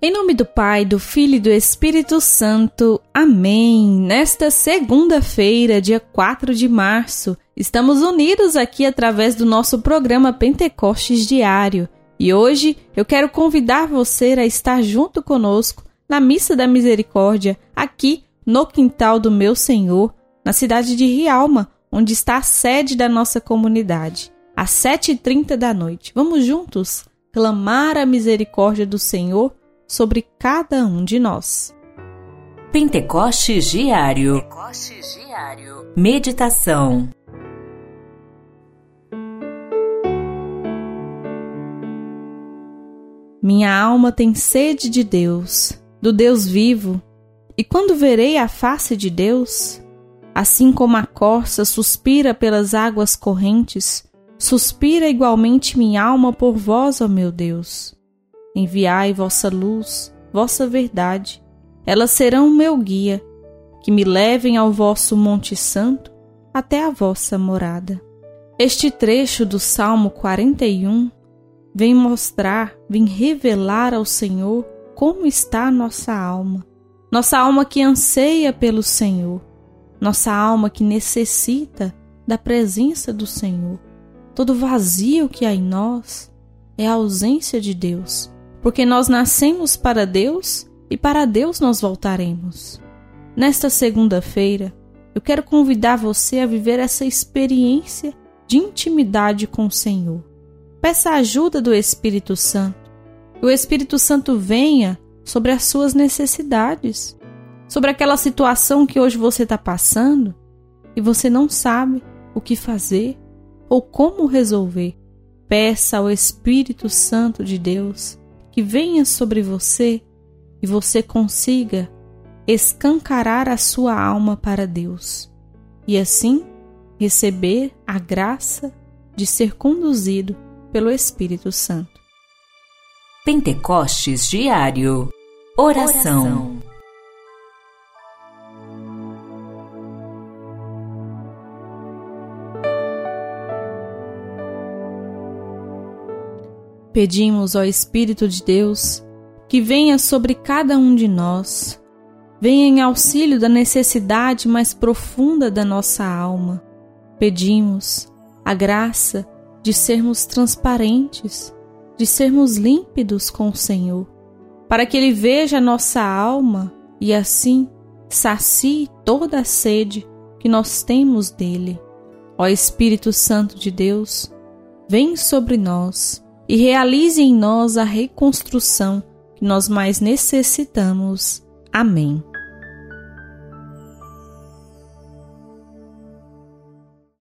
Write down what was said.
Em nome do Pai, do Filho e do Espírito Santo. Amém. Nesta segunda-feira, dia 4 de março, estamos unidos aqui através do nosso programa Pentecostes Diário. E hoje eu quero convidar você a estar junto conosco na Missa da Misericórdia, aqui no quintal do meu Senhor, na cidade de Rialma, onde está a sede da nossa comunidade, às 7h30 da noite. Vamos juntos clamar a misericórdia do Senhor sobre cada um de nós. Pentecostes Diário. Pentecostes Diário. Meditação. Minha alma tem sede de Deus, do Deus vivo. E quando verei a face de Deus, assim como a corça suspira pelas águas correntes, suspira igualmente minha alma por vós, ó meu Deus. Enviai vossa luz, vossa verdade. Elas serão o meu guia, que me levem ao vosso Monte Santo, até a vossa morada. Este trecho do Salmo 41 vem mostrar, vem revelar ao Senhor como está nossa alma. Nossa alma que anseia pelo Senhor, nossa alma que necessita da presença do Senhor. Todo vazio que há em nós é a ausência de Deus porque nós nascemos para Deus e para Deus nós voltaremos. Nesta segunda-feira, eu quero convidar você a viver essa experiência de intimidade com o Senhor. Peça a ajuda do Espírito Santo. Que o Espírito Santo venha sobre as suas necessidades, sobre aquela situação que hoje você está passando e você não sabe o que fazer ou como resolver. Peça ao Espírito Santo de Deus que venha sobre você e você consiga escancarar a sua alma para Deus e assim receber a graça de ser conduzido pelo Espírito Santo. Pentecostes Diário Oração, Oração. Pedimos ao Espírito de Deus que venha sobre cada um de nós, venha em auxílio da necessidade mais profunda da nossa alma. Pedimos a graça de sermos transparentes, de sermos límpidos com o Senhor, para que Ele veja a nossa alma e assim sacie toda a sede que nós temos dele. Ó Espírito Santo de Deus, vem sobre nós e realize em nós a reconstrução que nós mais necessitamos. Amém.